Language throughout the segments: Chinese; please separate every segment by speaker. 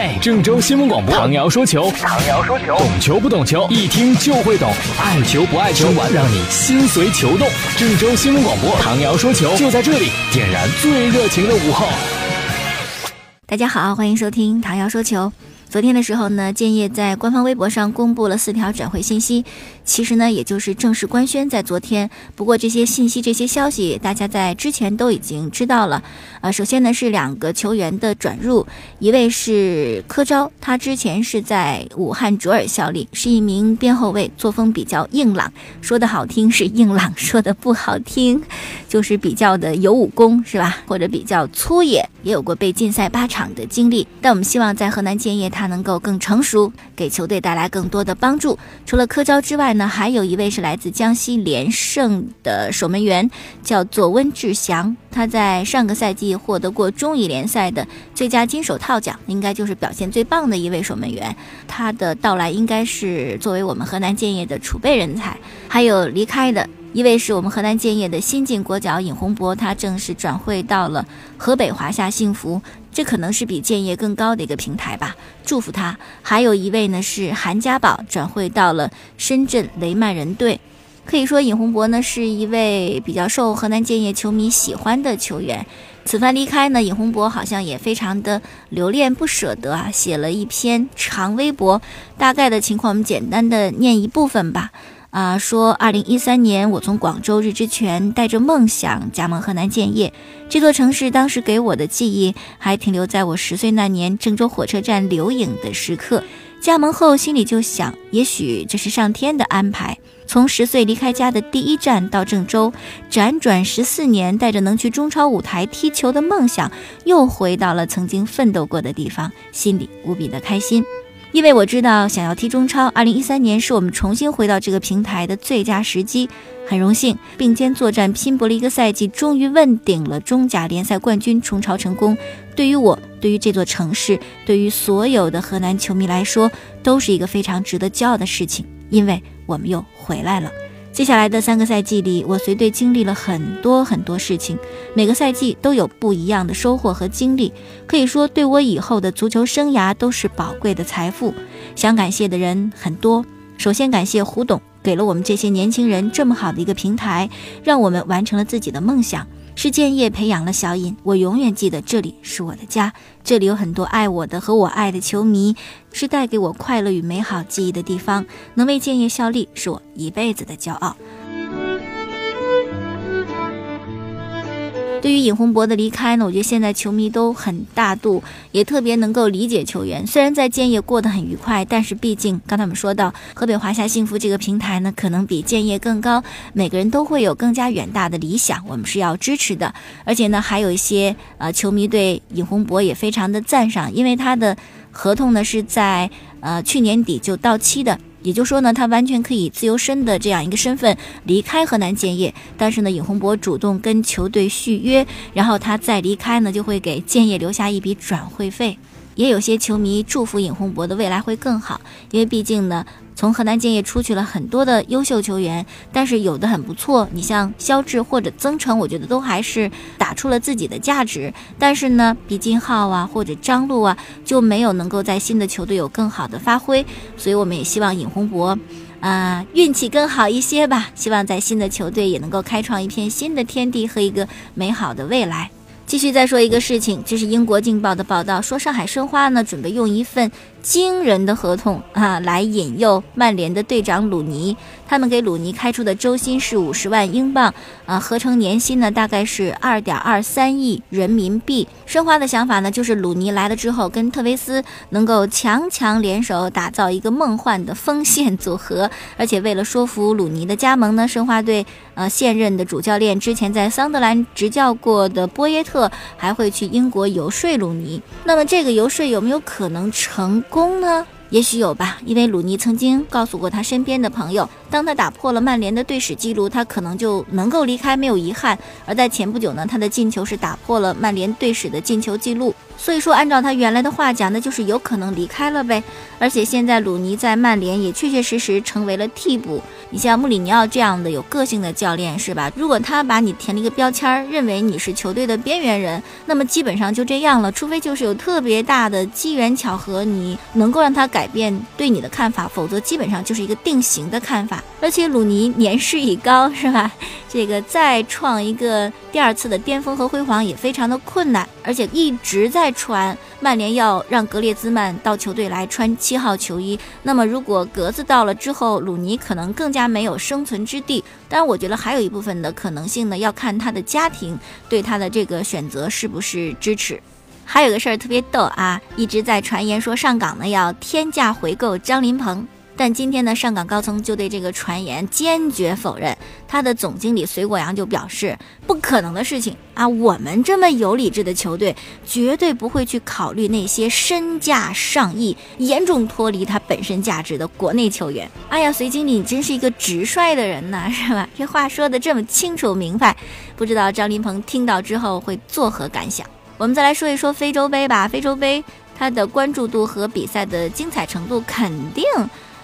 Speaker 1: 嘿，郑州新闻广播，唐瑶说球，
Speaker 2: 唐瑶说球，
Speaker 1: 懂球不懂球，一听就会懂，爱球不爱球，玩让你心随球动。郑州新闻广播，唐瑶说球就在这里，点燃最热情的午后。
Speaker 3: 大家好，欢迎收听唐瑶说球。昨天的时候呢，建业在官方微博上公布了四条转会信息，其实呢，也就是正式官宣在昨天。不过这些信息、这些消息，大家在之前都已经知道了。呃，首先呢是两个球员的转入，一位是柯昭，他之前是在武汉卓尔效力，是一名边后卫，作风比较硬朗，说的好听是硬朗，说的不好听就是比较的有武功，是吧？或者比较粗野，也有过被禁赛八场的经历。但我们希望在河南建业。他能够更成熟，给球队带来更多的帮助。除了柯昭之外呢，还有一位是来自江西连胜的守门员，叫做温志祥。他在上个赛季获得过中乙联赛的最佳金手套奖，应该就是表现最棒的一位守门员。他的到来应该是作为我们河南建业的储备人才。还有离开的一位是我们河南建业的新晋国脚尹洪博，他正式转会到了河北华夏幸福。这可能是比建业更高的一个平台吧，祝福他。还有一位呢是韩家宝转会到了深圳雷曼人队，可以说尹洪博呢是一位比较受河南建业球迷喜欢的球员。此番离开呢，尹洪博好像也非常的留恋不舍得啊，写了一篇长微博，大概的情况我们简单的念一部分吧。啊，说二零一三年，我从广州日之泉带着梦想加盟河南建业这座城市。当时给我的记忆还停留在我十岁那年郑州火车站留影的时刻。加盟后，心里就想，也许这是上天的安排。从十岁离开家的第一站到郑州，辗转十四年，带着能去中超舞台踢球的梦想，又回到了曾经奋斗过的地方，心里无比的开心。因为我知道，想要踢中超，二零一三年是我们重新回到这个平台的最佳时机。很荣幸并肩作战、拼搏了一个赛季，终于问鼎了中甲联赛冠军，冲超成功。对于我，对于这座城市，对于所有的河南球迷来说，都是一个非常值得骄傲的事情，因为我们又回来了。接下来的三个赛季里，我随队经历了很多很多事情，每个赛季都有不一样的收获和经历，可以说对我以后的足球生涯都是宝贵的财富。想感谢的人很多，首先感谢胡董，给了我们这些年轻人这么好的一个平台，让我们完成了自己的梦想。是建业培养了小尹，我永远记得这里是我的家，这里有很多爱我的和我爱的球迷，是带给我快乐与美好记忆的地方。能为建业效力，是我一辈子的骄傲。对于尹洪博的离开呢，我觉得现在球迷都很大度，也特别能够理解球员。虽然在建业过得很愉快，但是毕竟刚才我们说到河北华夏幸福这个平台呢，可能比建业更高。每个人都会有更加远大的理想，我们是要支持的。而且呢，还有一些呃球迷对尹洪博也非常的赞赏，因为他的合同呢是在呃去年底就到期的。也就说呢，他完全可以自由身的这样一个身份离开河南建业，但是呢，尹洪博主动跟球队续约，然后他再离开呢，就会给建业留下一笔转会费。也有些球迷祝福尹洪博的未来会更好，因为毕竟呢。从河南建业出去了很多的优秀球员，但是有的很不错。你像肖智或者曾诚，我觉得都还是打出了自己的价值。但是呢，毕金浩啊或者张璐啊就没有能够在新的球队有更好的发挥。所以我们也希望尹洪博，啊，运气更好一些吧。希望在新的球队也能够开创一片新的天地和一个美好的未来。继续再说一个事情，这是英国《镜报》的报道，说上海申花呢准备用一份。惊人的合同啊，来引诱曼联的队长鲁尼。他们给鲁尼开出的周薪是五十万英镑，啊，合成年薪呢大概是二点二三亿人民币。申花的想法呢，就是鲁尼来了之后，跟特维斯能够强强联手，打造一个梦幻的锋线组合。而且为了说服鲁尼的加盟呢，申花队呃现任的主教练之前在桑德兰执教过的波耶特还会去英国游说鲁尼。那么这个游说有没有可能成？功呢？也许有吧，因为鲁尼曾经告诉过他身边的朋友，当他打破了曼联的队史记录，他可能就能够离开，没有遗憾。而在前不久呢，他的进球是打破了曼联队史的进球记录。所以说，按照他原来的话讲，那就是有可能离开了呗。而且现在鲁尼在曼联也确确实实成为了替补。你像穆里尼奥这样的有个性的教练，是吧？如果他把你填了一个标签，认为你是球队的边缘人，那么基本上就这样了。除非就是有特别大的机缘巧合，你能够让他改变对你的看法，否则基本上就是一个定型的看法。而且鲁尼年事已高，是吧？这个再创一个第二次的巅峰和辉煌也非常的困难，而且一直在传曼联要让格列兹曼到球队来穿七号球衣。那么如果格子到了之后，鲁尼可能更加没有生存之地。当然，我觉得还有一部分的可能性呢，要看他的家庭对他的这个选择是不是支持。还有个事儿特别逗啊，一直在传言说上港呢要天价回购张琳芃。但今天呢，上港高层就对这个传言坚决否认。他的总经理隋国阳就表示，不可能的事情啊！我们这么有理智的球队，绝对不会去考虑那些身价上亿、严重脱离他本身价值的国内球员。哎呀，隋经理，你真是一个直率的人呐，是吧？这话说的这么清楚明白，不知道张琳芃听到之后会作何感想？我们再来说一说非洲杯吧。非洲杯它的关注度和比赛的精彩程度肯定。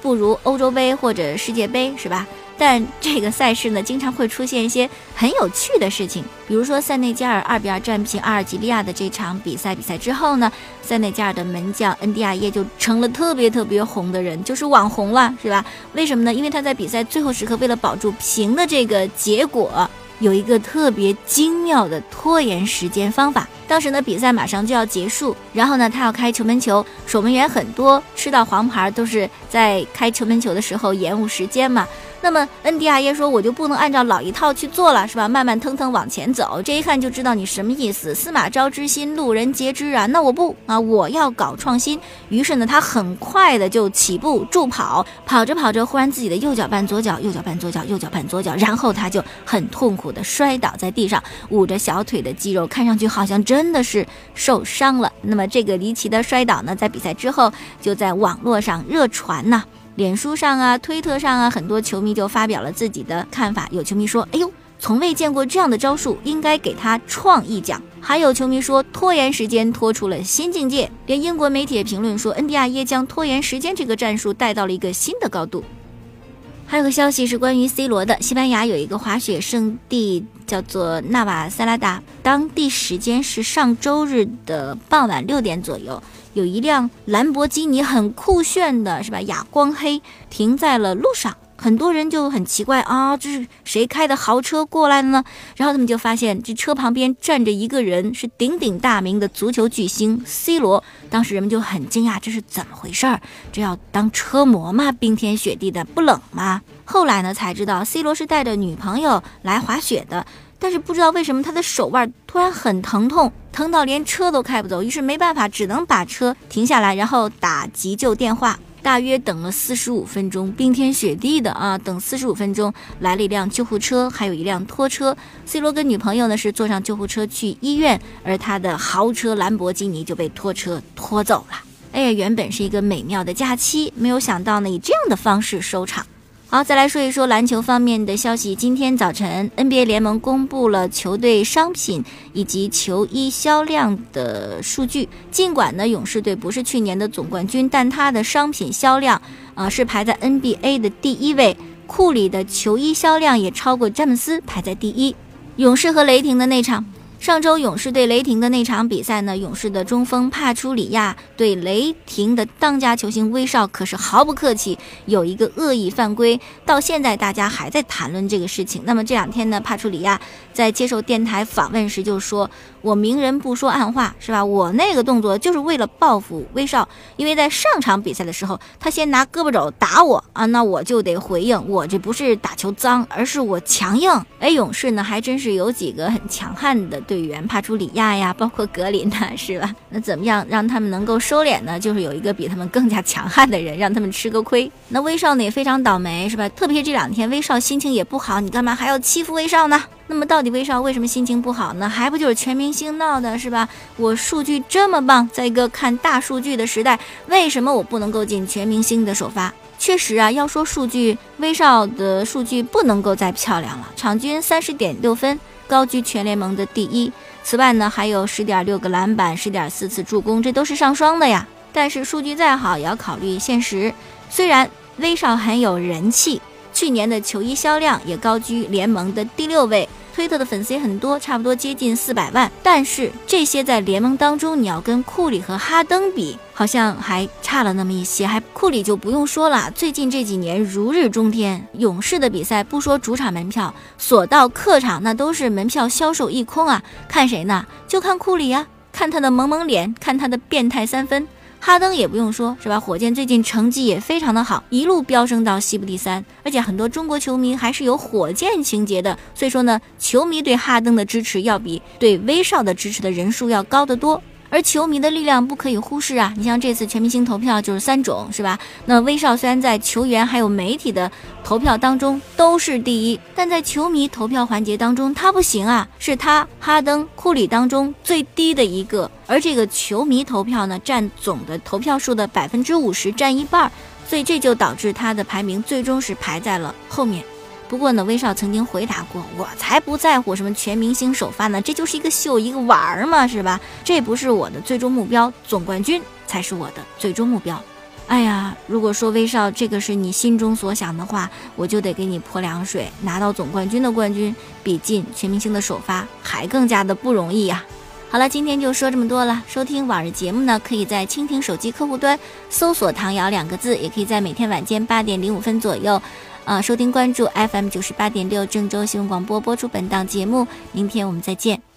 Speaker 3: 不如欧洲杯或者世界杯是吧？但这个赛事呢，经常会出现一些很有趣的事情。比如说，塞内加尔二比二战平阿尔及利亚的这场比赛，比赛之后呢，塞内加尔的门将恩迪亚耶就成了特别特别红的人，就是网红了，是吧？为什么呢？因为他在比赛最后时刻，为了保住平的这个结果。有一个特别精妙的拖延时间方法。当时呢，比赛马上就要结束，然后呢，他要开球门球，守门员很多，吃到黄牌都是在开球门球的时候延误时间嘛。那么恩迪亚耶说：“我就不能按照老一套去做了，是吧？慢慢腾腾往前走，这一看就知道你什么意思。司马昭之心，路人皆知啊。那我不啊，我要搞创新。于是呢，他很快的就起步助跑，跑着跑着，忽然自己的右脚绊左脚，右脚绊左脚，右脚绊左脚，然后他就很痛苦的摔倒在地上，捂着小腿的肌肉，看上去好像真的是受伤了。那么这个离奇的摔倒呢，在比赛之后就在网络上热传呐。”脸书上啊，推特上啊，很多球迷就发表了自己的看法。有球迷说：“哎呦，从未见过这样的招数，应该给他创意奖。”还有球迷说：“拖延时间拖出了新境界。”连英国媒体也评论说：“恩迪亚耶将拖延时间这个战术带到了一个新的高度。”还有个消息是关于 C 罗的，西班牙有一个滑雪圣地叫做纳瓦萨拉达，当地时间是上周日的傍晚六点左右。有一辆兰博基尼很酷炫的，是吧？哑光黑停在了路上，很多人就很奇怪啊，这是谁开的豪车过来的呢？然后他们就发现这车旁边站着一个人，是鼎鼎大名的足球巨星 C 罗。当时人们就很惊讶，这是怎么回事儿？这要当车模吗？冰天雪地的不冷吗？后来呢才知道，C 罗是带着女朋友来滑雪的。但是不知道为什么他的手腕突然很疼痛，疼到连车都开不走，于是没办法，只能把车停下来，然后打急救电话。大约等了四十五分钟，冰天雪地的啊，等四十五分钟来了一辆救护车，还有一辆拖车。C 罗跟女朋友呢是坐上救护车去医院，而他的豪车兰博基尼就被拖车拖走了。哎呀，原本是一个美妙的假期，没有想到呢以这样的方式收场。好，再来说一说篮球方面的消息。今天早晨，NBA 联盟公布了球队商品以及球衣销量的数据。尽管呢，勇士队不是去年的总冠军，但他的商品销量啊是排在 NBA 的第一位。库里的球衣销量也超过詹姆斯，排在第一。勇士和雷霆的那场。上周勇士对雷霆的那场比赛呢，勇士的中锋帕楚里亚对雷霆的当家球星威少可是毫不客气，有一个恶意犯规，到现在大家还在谈论这个事情。那么这两天呢，帕楚里亚在接受电台访问时就说：“我明人不说暗话，是吧？我那个动作就是为了报复威少，因为在上场比赛的时候，他先拿胳膊肘打我啊，那我就得回应，我这不是打球脏，而是我强硬。哎，勇士呢还真是有几个很强悍的。”队员帕楚里亚呀，包括格林呐，是吧？那怎么样让他们能够收敛呢？就是有一个比他们更加强悍的人，让他们吃个亏。那威少呢也非常倒霉，是吧？特别是这两天威少心情也不好，你干嘛还要欺负威少呢？那么到底威少为什么心情不好呢？还不就是全明星闹的，是吧？我数据这么棒，在一个看大数据的时代，为什么我不能够进全明星的首发？确实啊，要说数据，威少的数据不能够再漂亮了，场均三十点六分。高居全联盟的第一，此外呢，还有十点六个篮板，十点四次助攻，这都是上双的呀。但是数据再好，也要考虑现实。虽然威少很有人气，去年的球衣销量也高居联盟的第六位。推特的粉丝也很多，差不多接近四百万。但是这些在联盟当中，你要跟库里和哈登比，好像还差了那么一些。还库里就不用说了，最近这几年如日中天。勇士的比赛不说主场门票，锁到客场那都是门票销售一空啊。看谁呢？就看库里呀，看他的萌萌脸，看他的变态三分。哈登也不用说，是吧？火箭最近成绩也非常的好，一路飙升到西部第三，而且很多中国球迷还是有火箭情节的，所以说呢，球迷对哈登的支持要比对威少的支持的人数要高得多。而球迷的力量不可以忽视啊！你像这次全明星投票就是三种，是吧？那威少虽然在球员还有媒体的投票当中都是第一，但在球迷投票环节当中他不行啊，是他哈登、库里当中最低的一个。而这个球迷投票呢，占总的投票数的百分之五十，占一半儿，所以这就导致他的排名最终是排在了后面。不过呢，威少曾经回答过：“我才不在乎什么全明星首发呢，这就是一个秀，一个玩儿嘛，是吧？这不是我的最终目标，总冠军才是我的最终目标。”哎呀，如果说威少这个是你心中所想的话，我就得给你泼凉水。拿到总冠军的冠军，比进全明星的首发还更加的不容易呀。好了，今天就说这么多了。收听往日节目呢，可以在蜻蜓手机客户端搜索“唐瑶”两个字，也可以在每天晚间八点零五分左右。啊，收听关注 FM 九十八点六郑州新闻广播播出本档节目，明天我们再见。